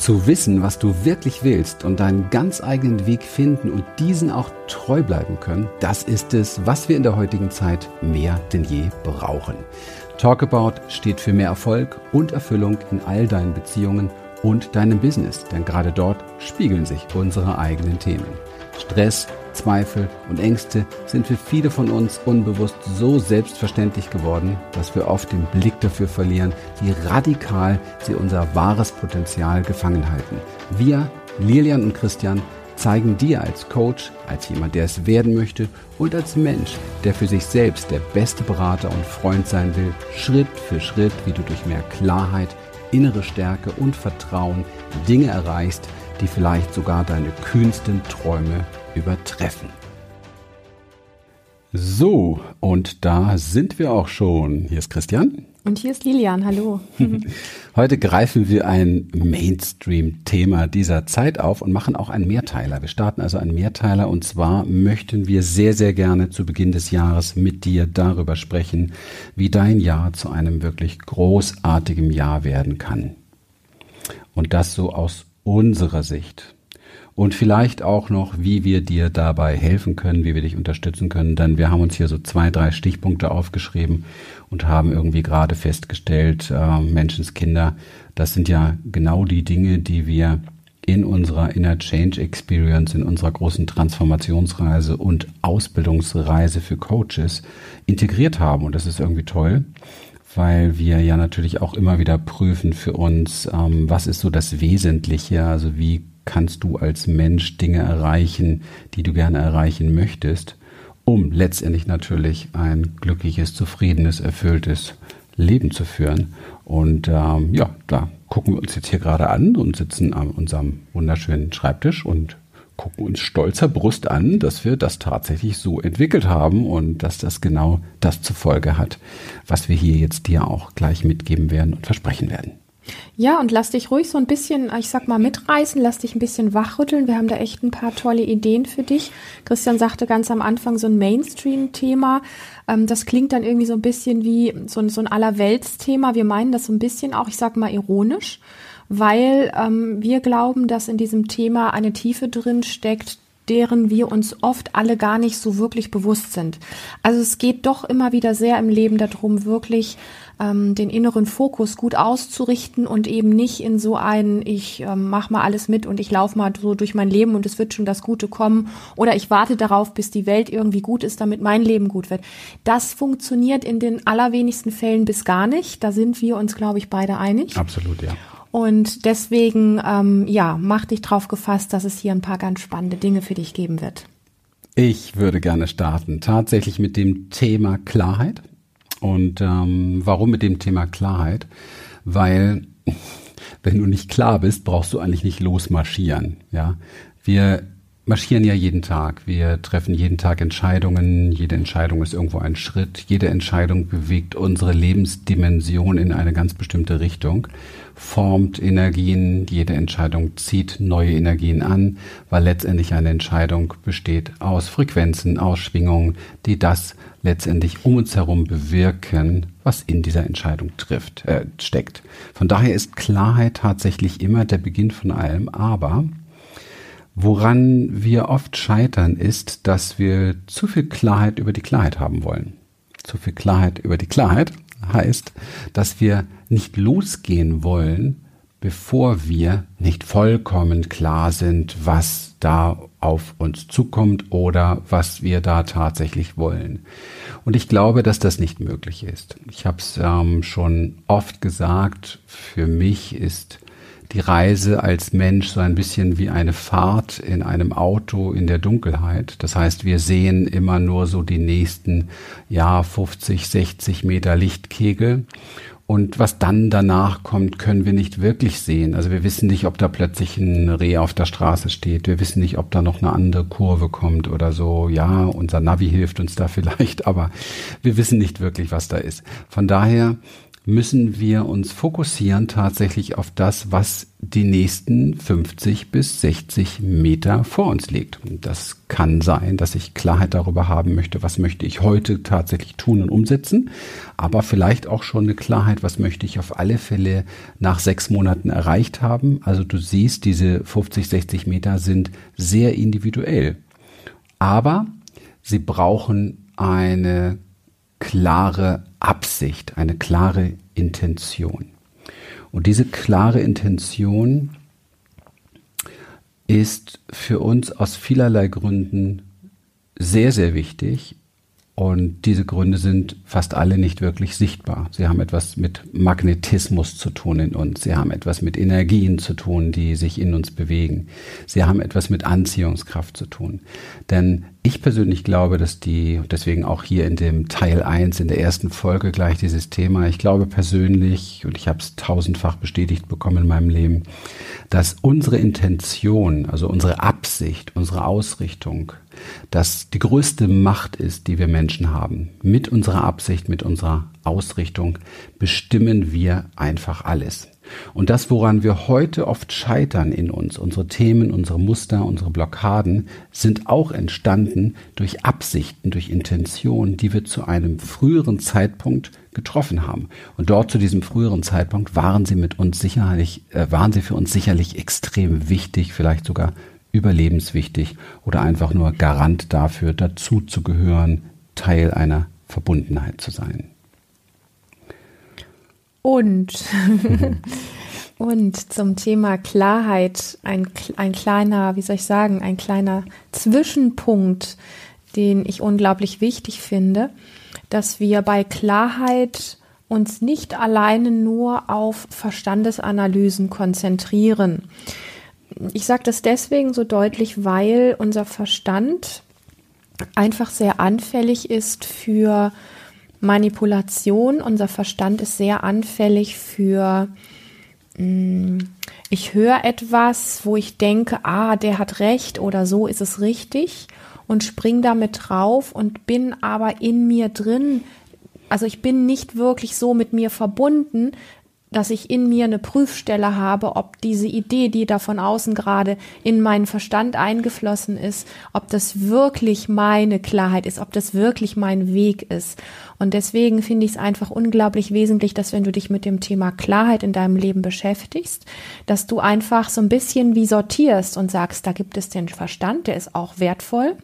Zu wissen, was du wirklich willst und deinen ganz eigenen Weg finden und diesen auch treu bleiben können, das ist es, was wir in der heutigen Zeit mehr denn je brauchen. Talkabout steht für mehr Erfolg und Erfüllung in all deinen Beziehungen und deinem Business, denn gerade dort spiegeln sich unsere eigenen Themen. Stress, Zweifel und Ängste sind für viele von uns unbewusst so selbstverständlich geworden, dass wir oft den Blick dafür verlieren, wie radikal sie unser wahres Potenzial gefangen halten. Wir, Lilian und Christian, zeigen dir als Coach, als jemand, der es werden möchte und als Mensch, der für sich selbst der beste Berater und Freund sein will, Schritt für Schritt, wie du durch mehr Klarheit, innere Stärke und Vertrauen Dinge erreichst, die vielleicht sogar deine kühnsten Träume übertreffen. So, und da sind wir auch schon. Hier ist Christian. Und hier ist Lilian, hallo. Heute greifen wir ein Mainstream-Thema dieser Zeit auf und machen auch einen Mehrteiler. Wir starten also einen Mehrteiler und zwar möchten wir sehr, sehr gerne zu Beginn des Jahres mit dir darüber sprechen, wie dein Jahr zu einem wirklich großartigen Jahr werden kann. Und das so aus unserer Sicht und vielleicht auch noch, wie wir dir dabei helfen können, wie wir dich unterstützen können. Denn wir haben uns hier so zwei, drei Stichpunkte aufgeschrieben und haben irgendwie gerade festgestellt, äh, Menschenskinder, das sind ja genau die Dinge, die wir in unserer Inner Change Experience, in unserer großen Transformationsreise und Ausbildungsreise für Coaches integriert haben. Und das ist irgendwie toll weil wir ja natürlich auch immer wieder prüfen für uns, ähm, was ist so das Wesentliche, also wie kannst du als Mensch Dinge erreichen, die du gerne erreichen möchtest, um letztendlich natürlich ein glückliches, zufriedenes, erfülltes Leben zu führen. Und ähm, ja, da gucken wir uns jetzt hier gerade an und sitzen an unserem wunderschönen Schreibtisch und gucken uns stolzer Brust an, dass wir das tatsächlich so entwickelt haben und dass das genau das zur Folge hat, was wir hier jetzt dir auch gleich mitgeben werden und versprechen werden. Ja, und lass dich ruhig so ein bisschen, ich sag mal, mitreißen, lass dich ein bisschen wachrütteln. Wir haben da echt ein paar tolle Ideen für dich. Christian sagte ganz am Anfang so ein Mainstream-Thema. Ähm, das klingt dann irgendwie so ein bisschen wie so ein, so ein Allerweltsthema. Wir meinen das so ein bisschen auch, ich sag mal, ironisch, weil ähm, wir glauben, dass in diesem Thema eine Tiefe drin steckt, deren wir uns oft alle gar nicht so wirklich bewusst sind. Also es geht doch immer wieder sehr im Leben darum, wirklich ähm, den inneren Fokus gut auszurichten und eben nicht in so einen, ich ähm, mach mal alles mit und ich laufe mal so durch mein Leben und es wird schon das Gute kommen oder ich warte darauf, bis die Welt irgendwie gut ist, damit mein Leben gut wird. Das funktioniert in den allerwenigsten Fällen bis gar nicht. Da sind wir uns, glaube ich, beide einig. Absolut, ja. Und deswegen, ähm, ja, mach dich drauf gefasst, dass es hier ein paar ganz spannende Dinge für dich geben wird. Ich würde gerne starten, tatsächlich mit dem Thema Klarheit. Und ähm, warum mit dem Thema Klarheit? Weil wenn du nicht klar bist, brauchst du eigentlich nicht losmarschieren. Ja, wir marschieren ja jeden Tag. Wir treffen jeden Tag Entscheidungen. Jede Entscheidung ist irgendwo ein Schritt. Jede Entscheidung bewegt unsere Lebensdimension in eine ganz bestimmte Richtung, formt Energien. Jede Entscheidung zieht neue Energien an, weil letztendlich eine Entscheidung besteht aus Frequenzen, aus Schwingungen, die das letztendlich um uns herum bewirken, was in dieser Entscheidung trifft, äh, steckt. Von daher ist Klarheit tatsächlich immer der Beginn von allem, aber woran wir oft scheitern, ist, dass wir zu viel Klarheit über die Klarheit haben wollen. Zu viel Klarheit über die Klarheit heißt, dass wir nicht losgehen wollen, bevor wir nicht vollkommen klar sind, was da auf uns zukommt oder was wir da tatsächlich wollen. Und ich glaube, dass das nicht möglich ist. Ich habe es ähm, schon oft gesagt, für mich ist die Reise als Mensch so ein bisschen wie eine Fahrt in einem Auto in der Dunkelheit. Das heißt, wir sehen immer nur so die nächsten, ja, 50, 60 Meter Lichtkegel und was dann danach kommt, können wir nicht wirklich sehen. Also wir wissen nicht, ob da plötzlich ein Reh auf der Straße steht. Wir wissen nicht, ob da noch eine andere Kurve kommt oder so. Ja, unser Navi hilft uns da vielleicht, aber wir wissen nicht wirklich, was da ist. Von daher müssen wir uns fokussieren tatsächlich auf das, was die nächsten 50 bis 60 Meter vor uns liegt. Das kann sein, dass ich Klarheit darüber haben möchte, was möchte ich heute tatsächlich tun und umsetzen, aber vielleicht auch schon eine Klarheit, was möchte ich auf alle Fälle nach sechs Monaten erreicht haben. Also du siehst, diese 50, 60 Meter sind sehr individuell, aber sie brauchen eine klare Absicht, eine klare Intention. Und diese klare Intention ist für uns aus vielerlei Gründen sehr, sehr wichtig und diese Gründe sind fast alle nicht wirklich sichtbar. Sie haben etwas mit Magnetismus zu tun in uns. Sie haben etwas mit Energien zu tun, die sich in uns bewegen. Sie haben etwas mit Anziehungskraft zu tun. Denn ich persönlich glaube, dass die, deswegen auch hier in dem Teil 1, in der ersten Folge gleich dieses Thema, ich glaube persönlich, und ich habe es tausendfach bestätigt bekommen in meinem Leben, dass unsere Intention, also unsere Absicht, unsere Ausrichtung, dass die größte Macht ist, die wir Menschen haben. Mit unserer Absicht, mit unserer Ausrichtung bestimmen wir einfach alles. Und das, woran wir heute oft scheitern in uns, unsere Themen, unsere Muster, unsere Blockaden, sind auch entstanden durch Absichten, durch Intentionen, die wir zu einem früheren Zeitpunkt getroffen haben. Und dort zu diesem früheren Zeitpunkt waren sie mit uns sicherlich, äh, waren sie für uns sicherlich extrem wichtig, vielleicht sogar überlebenswichtig oder einfach nur Garant dafür, dazu zu gehören, Teil einer Verbundenheit zu sein. Und, und zum Thema Klarheit ein, ein kleiner, wie soll ich sagen, ein kleiner Zwischenpunkt, den ich unglaublich wichtig finde, dass wir bei Klarheit uns nicht alleine nur auf Verstandesanalysen konzentrieren ich sage das deswegen so deutlich, weil unser Verstand einfach sehr anfällig ist für Manipulation. Unser Verstand ist sehr anfällig für, mm, ich höre etwas, wo ich denke, ah, der hat recht oder so ist es richtig und spring damit drauf und bin aber in mir drin. Also ich bin nicht wirklich so mit mir verbunden, dass ich in mir eine Prüfstelle habe, ob diese Idee, die da von außen gerade in meinen Verstand eingeflossen ist, ob das wirklich meine Klarheit ist, ob das wirklich mein Weg ist. Und deswegen finde ich es einfach unglaublich wesentlich, dass wenn du dich mit dem Thema Klarheit in deinem Leben beschäftigst, dass du einfach so ein bisschen wie sortierst und sagst, da gibt es den Verstand, der ist auch wertvoll.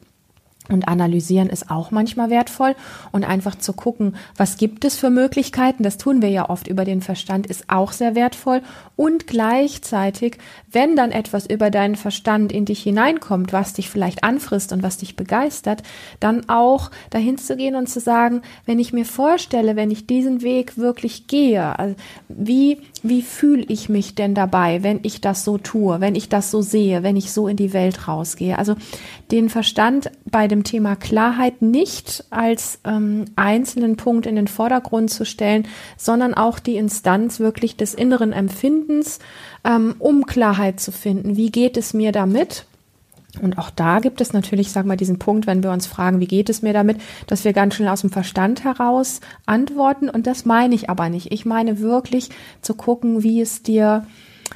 Und analysieren ist auch manchmal wertvoll und einfach zu gucken, was gibt es für Möglichkeiten, das tun wir ja oft über den Verstand, ist auch sehr wertvoll. Und gleichzeitig, wenn dann etwas über deinen Verstand in dich hineinkommt, was dich vielleicht anfrisst und was dich begeistert, dann auch dahin zu gehen und zu sagen, wenn ich mir vorstelle, wenn ich diesen Weg wirklich gehe, also wie wie fühle ich mich denn dabei, wenn ich das so tue, wenn ich das so sehe, wenn ich so in die Welt rausgehe? Also den Verstand bei dem Thema Klarheit nicht als ähm, einzelnen Punkt in den Vordergrund zu stellen, sondern auch die Instanz wirklich des inneren Empfindens, ähm, um Klarheit zu finden. Wie geht es mir damit? Und auch da gibt es natürlich, sag mal, diesen Punkt, wenn wir uns fragen, wie geht es mir damit, dass wir ganz schnell aus dem Verstand heraus antworten. Und das meine ich aber nicht. Ich meine wirklich zu gucken, wie es dir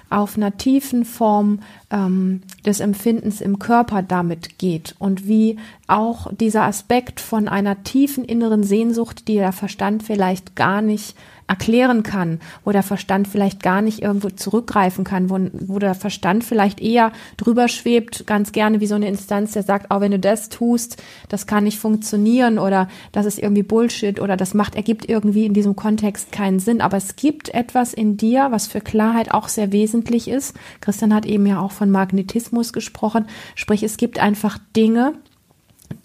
auf einer tiefen Form ähm, des Empfindens im Körper damit geht und wie auch dieser Aspekt von einer tiefen inneren Sehnsucht, die der Verstand vielleicht gar nicht erklären kann, wo der Verstand vielleicht gar nicht irgendwo zurückgreifen kann, wo, wo der Verstand vielleicht eher drüber schwebt, ganz gerne wie so eine Instanz, der sagt, oh, wenn du das tust, das kann nicht funktionieren oder das ist irgendwie Bullshit oder das macht, ergibt irgendwie in diesem Kontext keinen Sinn. Aber es gibt etwas in dir, was für Klarheit auch sehr wesentlich ist. Christian hat eben ja auch von Magnetismus gesprochen. Sprich, es gibt einfach Dinge,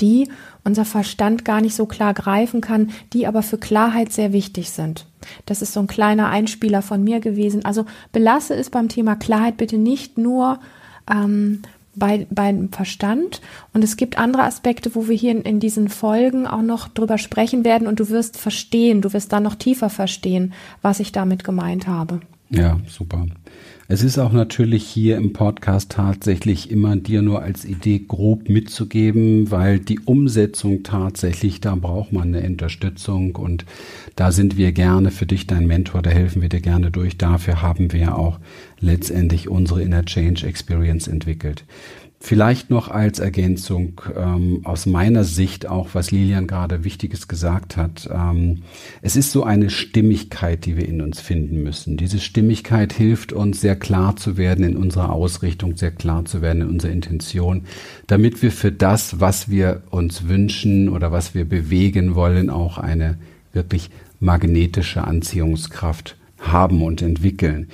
die unser Verstand gar nicht so klar greifen kann, die aber für Klarheit sehr wichtig sind. Das ist so ein kleiner Einspieler von mir gewesen. Also belasse es beim Thema Klarheit bitte nicht nur ähm, bei, beim Verstand. Und es gibt andere Aspekte, wo wir hier in, in diesen Folgen auch noch drüber sprechen werden und du wirst verstehen, du wirst dann noch tiefer verstehen, was ich damit gemeint habe. Ja, super. Es ist auch natürlich hier im Podcast tatsächlich immer dir nur als Idee grob mitzugeben, weil die Umsetzung tatsächlich, da braucht man eine Unterstützung und da sind wir gerne für dich dein Mentor, da helfen wir dir gerne durch. Dafür haben wir auch letztendlich unsere Inner Change Experience entwickelt. Vielleicht noch als Ergänzung ähm, aus meiner Sicht auch, was Lilian gerade Wichtiges gesagt hat. Ähm, es ist so eine Stimmigkeit, die wir in uns finden müssen. Diese Stimmigkeit hilft uns, sehr klar zu werden in unserer Ausrichtung, sehr klar zu werden in unserer Intention, damit wir für das, was wir uns wünschen oder was wir bewegen wollen, auch eine wirklich magnetische Anziehungskraft haben und entwickeln.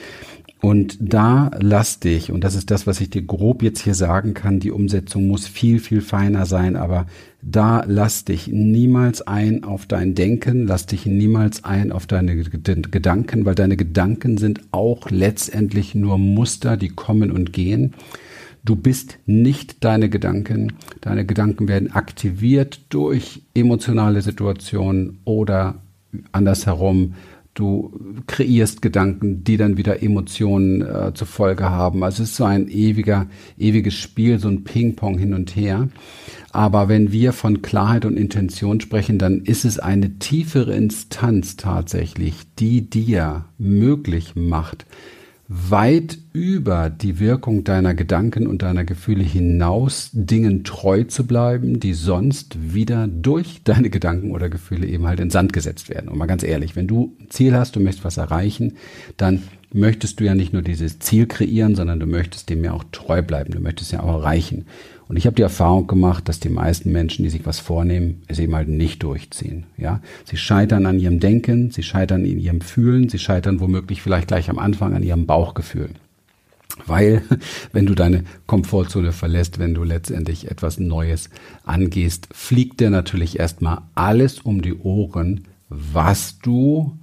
Und da lass dich, und das ist das, was ich dir grob jetzt hier sagen kann, die Umsetzung muss viel, viel feiner sein, aber da lass dich niemals ein auf dein Denken, lass dich niemals ein auf deine Gedanken, weil deine Gedanken sind auch letztendlich nur Muster, die kommen und gehen. Du bist nicht deine Gedanken. Deine Gedanken werden aktiviert durch emotionale Situationen oder andersherum du kreierst Gedanken, die dann wieder Emotionen äh, zur Folge haben. Also es ist so ein ewiger, ewiges Spiel, so ein Ping-Pong hin und her. Aber wenn wir von Klarheit und Intention sprechen, dann ist es eine tiefere Instanz tatsächlich, die dir möglich macht, weit über die Wirkung deiner Gedanken und deiner Gefühle hinaus Dingen treu zu bleiben, die sonst wieder durch deine Gedanken oder Gefühle eben halt in Sand gesetzt werden. Und mal ganz ehrlich, wenn du ein Ziel hast, du möchtest was erreichen, dann möchtest du ja nicht nur dieses Ziel kreieren, sondern du möchtest dem ja auch treu bleiben, du möchtest ja auch erreichen. Und ich habe die Erfahrung gemacht, dass die meisten Menschen, die sich was vornehmen, es eben halt nicht durchziehen. Ja, sie scheitern an ihrem Denken, sie scheitern in ihrem Fühlen, sie scheitern womöglich vielleicht gleich am Anfang an ihrem Bauchgefühl. Weil, wenn du deine Komfortzone verlässt, wenn du letztendlich etwas Neues angehst, fliegt dir natürlich erstmal alles um die Ohren, was du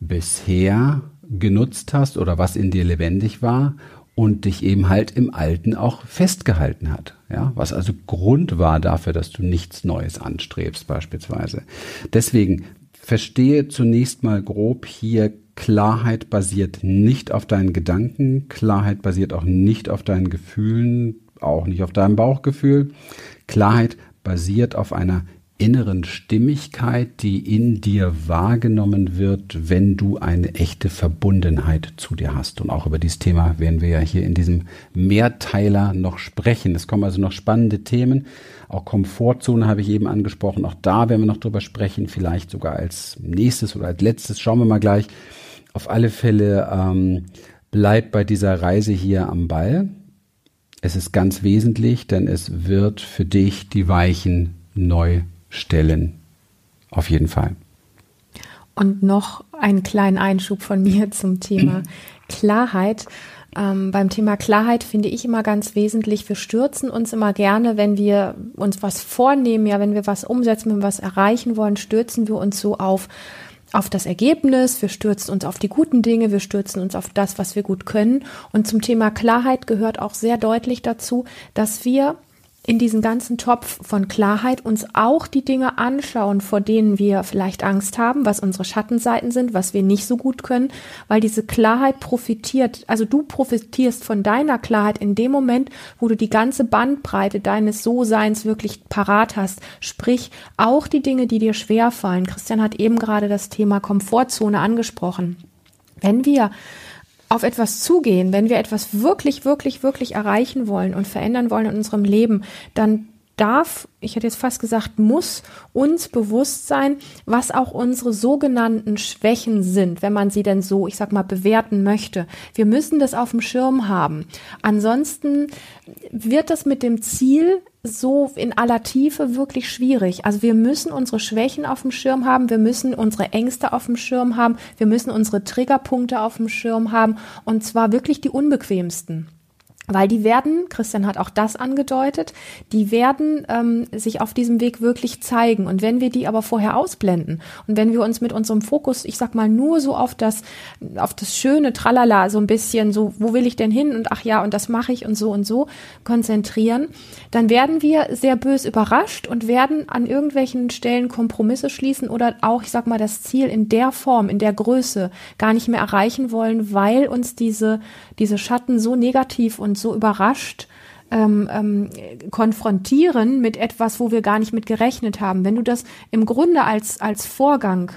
bisher genutzt hast oder was in dir lebendig war und dich eben halt im Alten auch festgehalten hat. Ja, was also Grund war dafür, dass du nichts Neues anstrebst, beispielsweise. Deswegen verstehe zunächst mal grob hier, Klarheit basiert nicht auf deinen Gedanken, Klarheit basiert auch nicht auf deinen Gefühlen, auch nicht auf deinem Bauchgefühl. Klarheit basiert auf einer inneren Stimmigkeit, die in dir wahrgenommen wird, wenn du eine echte Verbundenheit zu dir hast. Und auch über dieses Thema werden wir ja hier in diesem Mehrteiler noch sprechen. Es kommen also noch spannende Themen. Auch Komfortzone habe ich eben angesprochen. Auch da werden wir noch drüber sprechen. Vielleicht sogar als nächstes oder als letztes. Schauen wir mal gleich. Auf alle Fälle ähm, bleib bei dieser Reise hier am Ball. Es ist ganz wesentlich, denn es wird für dich die Weichen neu stellen. Auf jeden Fall. Und noch einen kleinen Einschub von mir zum Thema Klarheit. Ähm, beim Thema Klarheit finde ich immer ganz wesentlich, wir stürzen uns immer gerne, wenn wir uns was vornehmen, ja, wenn wir was umsetzen, wenn wir was erreichen wollen, stürzen wir uns so auf, auf das Ergebnis, wir stürzen uns auf die guten Dinge, wir stürzen uns auf das, was wir gut können. Und zum Thema Klarheit gehört auch sehr deutlich dazu, dass wir in diesen ganzen Topf von Klarheit uns auch die Dinge anschauen, vor denen wir vielleicht Angst haben, was unsere Schattenseiten sind, was wir nicht so gut können, weil diese Klarheit profitiert, also du profitierst von deiner Klarheit in dem Moment, wo du die ganze Bandbreite deines So-Seins wirklich parat hast. Sprich, auch die Dinge, die dir schwer fallen. Christian hat eben gerade das Thema Komfortzone angesprochen. Wenn wir auf etwas zugehen, wenn wir etwas wirklich, wirklich, wirklich erreichen wollen und verändern wollen in unserem Leben, dann darf, ich hätte jetzt fast gesagt, muss uns bewusst sein, was auch unsere sogenannten Schwächen sind, wenn man sie denn so, ich sag mal, bewerten möchte. Wir müssen das auf dem Schirm haben. Ansonsten wird das mit dem Ziel so in aller Tiefe wirklich schwierig. Also wir müssen unsere Schwächen auf dem Schirm haben, wir müssen unsere Ängste auf dem Schirm haben, wir müssen unsere Triggerpunkte auf dem Schirm haben und zwar wirklich die unbequemsten. Weil die werden, Christian hat auch das angedeutet, die werden ähm, sich auf diesem Weg wirklich zeigen. Und wenn wir die aber vorher ausblenden und wenn wir uns mit unserem Fokus, ich sag mal, nur so auf das, auf das schöne Tralala, so ein bisschen, so, wo will ich denn hin und ach ja, und das mache ich und so und so konzentrieren, dann werden wir sehr bös überrascht und werden an irgendwelchen Stellen Kompromisse schließen oder auch, ich sag mal, das Ziel in der Form, in der Größe gar nicht mehr erreichen wollen, weil uns diese, diese Schatten so negativ und so überrascht ähm, ähm, konfrontieren mit etwas, wo wir gar nicht mit gerechnet haben. Wenn du das im Grunde als, als Vorgang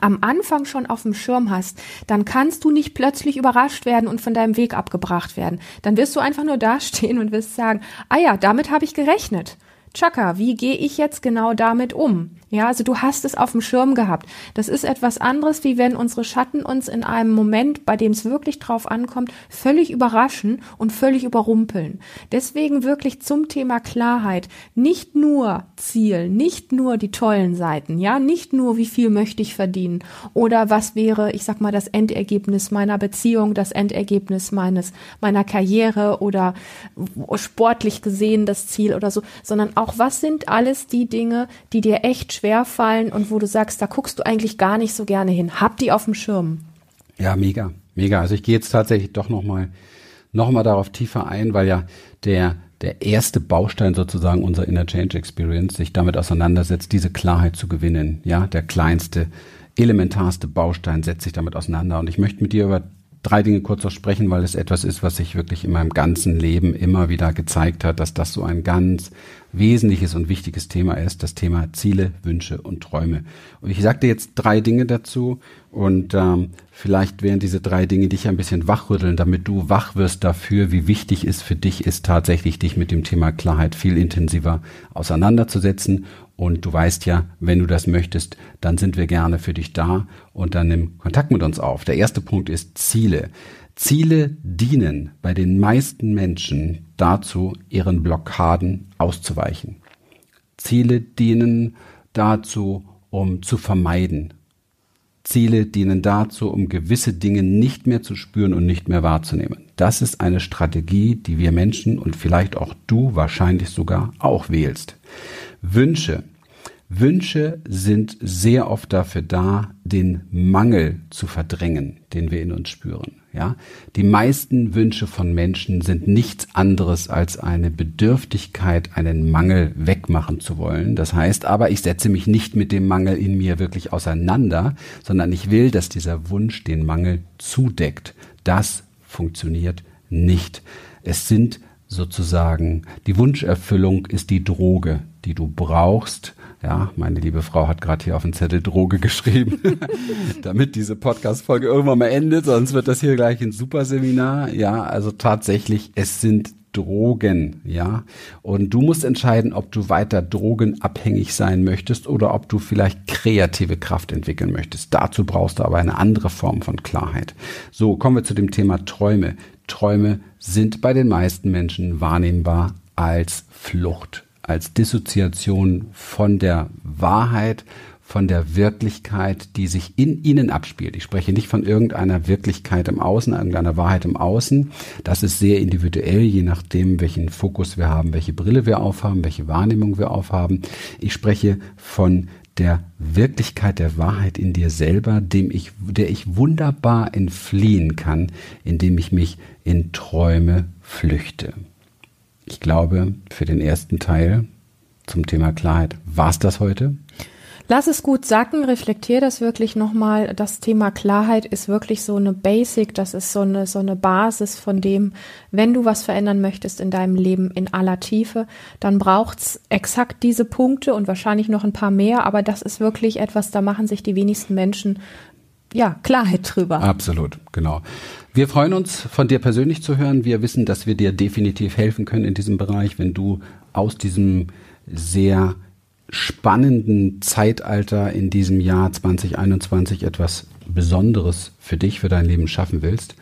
am Anfang schon auf dem Schirm hast, dann kannst du nicht plötzlich überrascht werden und von deinem Weg abgebracht werden. Dann wirst du einfach nur dastehen und wirst sagen, ah ja, damit habe ich gerechnet. Chaka, wie gehe ich jetzt genau damit um? Ja, also du hast es auf dem Schirm gehabt. Das ist etwas anderes, wie wenn unsere Schatten uns in einem Moment, bei dem es wirklich drauf ankommt, völlig überraschen und völlig überrumpeln. Deswegen wirklich zum Thema Klarheit. Nicht nur Ziel, nicht nur die tollen Seiten, ja, nicht nur wie viel möchte ich verdienen oder was wäre, ich sag mal, das Endergebnis meiner Beziehung, das Endergebnis meines, meiner Karriere oder sportlich gesehen das Ziel oder so, sondern auch was sind alles die Dinge, die dir echt schwer fallen und wo du sagst, da guckst du eigentlich gar nicht so gerne hin. Hab die auf dem Schirm. Ja, mega, mega. Also ich gehe jetzt tatsächlich doch nochmal noch mal darauf tiefer ein, weil ja der, der erste Baustein sozusagen unserer Inner Change Experience sich damit auseinandersetzt, diese Klarheit zu gewinnen. Ja, der kleinste, elementarste Baustein setzt sich damit auseinander. Und ich möchte mit dir über drei Dinge kurz noch sprechen, weil es etwas ist, was sich wirklich in meinem ganzen Leben immer wieder gezeigt hat, dass das so ein ganz wesentliches und wichtiges Thema ist, das Thema Ziele, Wünsche und Träume. Und ich sagte jetzt drei Dinge dazu und ähm, vielleicht werden diese drei Dinge dich ein bisschen wachrütteln, damit du wach wirst dafür, wie wichtig es für dich ist, tatsächlich dich mit dem Thema Klarheit viel intensiver auseinanderzusetzen. Und du weißt ja, wenn du das möchtest, dann sind wir gerne für dich da und dann nimm Kontakt mit uns auf. Der erste Punkt ist Ziele. Ziele dienen bei den meisten Menschen dazu, ihren Blockaden auszuweichen. Ziele dienen dazu, um zu vermeiden. Ziele dienen dazu, um gewisse Dinge nicht mehr zu spüren und nicht mehr wahrzunehmen. Das ist eine Strategie, die wir Menschen und vielleicht auch du wahrscheinlich sogar auch wählst. Wünsche Wünsche sind sehr oft dafür da, den Mangel zu verdrängen, den wir in uns spüren. Ja, die meisten Wünsche von Menschen sind nichts anderes als eine Bedürftigkeit, einen Mangel wegmachen zu wollen. Das heißt aber, ich setze mich nicht mit dem Mangel in mir wirklich auseinander, sondern ich will, dass dieser Wunsch den Mangel zudeckt. Das funktioniert nicht. Es sind sozusagen, die Wunscherfüllung ist die Droge, die du brauchst, ja, meine liebe Frau hat gerade hier auf den Zettel Droge geschrieben, damit diese Podcast-Folge irgendwann mal endet, sonst wird das hier gleich ein Superseminar. Ja, also tatsächlich, es sind Drogen, ja. Und du musst entscheiden, ob du weiter drogenabhängig sein möchtest oder ob du vielleicht kreative Kraft entwickeln möchtest. Dazu brauchst du aber eine andere Form von Klarheit. So, kommen wir zu dem Thema Träume. Träume sind bei den meisten Menschen wahrnehmbar als Flucht als Dissoziation von der Wahrheit, von der Wirklichkeit, die sich in ihnen abspielt. Ich spreche nicht von irgendeiner Wirklichkeit im Außen, irgendeiner Wahrheit im Außen. Das ist sehr individuell, je nachdem, welchen Fokus wir haben, welche Brille wir aufhaben, welche Wahrnehmung wir aufhaben. Ich spreche von der Wirklichkeit der Wahrheit in dir selber, dem ich, der ich wunderbar entfliehen kann, indem ich mich in Träume flüchte. Ich glaube, für den ersten Teil zum Thema Klarheit war es das heute. Lass es gut sacken, reflektier das wirklich nochmal. Das Thema Klarheit ist wirklich so eine Basic, das ist so eine, so eine Basis von dem, wenn du was verändern möchtest in deinem Leben in aller Tiefe, dann braucht's exakt diese Punkte und wahrscheinlich noch ein paar mehr, aber das ist wirklich etwas, da machen sich die wenigsten Menschen ja, Klarheit drüber. Absolut, genau. Wir freuen uns, von dir persönlich zu hören. Wir wissen, dass wir dir definitiv helfen können in diesem Bereich, wenn du aus diesem sehr spannenden Zeitalter in diesem Jahr 2021 etwas Besonderes für dich, für dein Leben schaffen willst,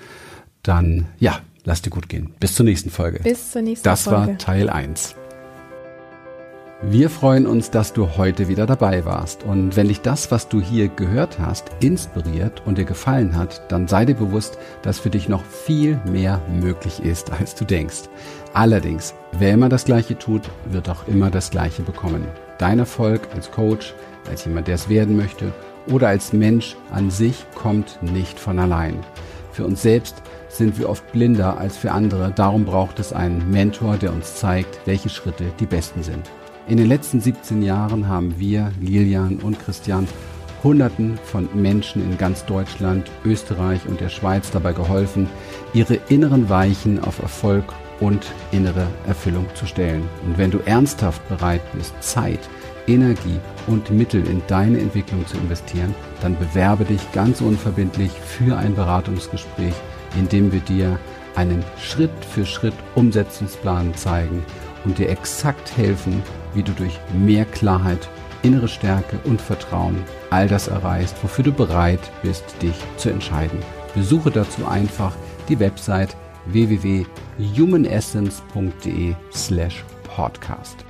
dann ja, lass dir gut gehen. Bis zur nächsten Folge. Bis zur nächsten das Folge. Das war Teil 1. Wir freuen uns, dass du heute wieder dabei warst. Und wenn dich das, was du hier gehört hast, inspiriert und dir gefallen hat, dann sei dir bewusst, dass für dich noch viel mehr möglich ist, als du denkst. Allerdings, wer immer das Gleiche tut, wird auch immer das Gleiche bekommen. Dein Erfolg als Coach, als jemand, der es werden möchte oder als Mensch an sich kommt nicht von allein. Für uns selbst sind wir oft blinder als für andere. Darum braucht es einen Mentor, der uns zeigt, welche Schritte die besten sind. In den letzten 17 Jahren haben wir, Lilian und Christian, Hunderten von Menschen in ganz Deutschland, Österreich und der Schweiz dabei geholfen, ihre inneren Weichen auf Erfolg und innere Erfüllung zu stellen. Und wenn du ernsthaft bereit bist, Zeit, Energie und Mittel in deine Entwicklung zu investieren, dann bewerbe dich ganz unverbindlich für ein Beratungsgespräch, in dem wir dir einen Schritt für Schritt Umsetzungsplan zeigen und dir exakt helfen, wie du durch mehr Klarheit, innere Stärke und Vertrauen all das erreichst, wofür du bereit bist, dich zu entscheiden. Besuche dazu einfach die Website www.humanessence.de slash podcast.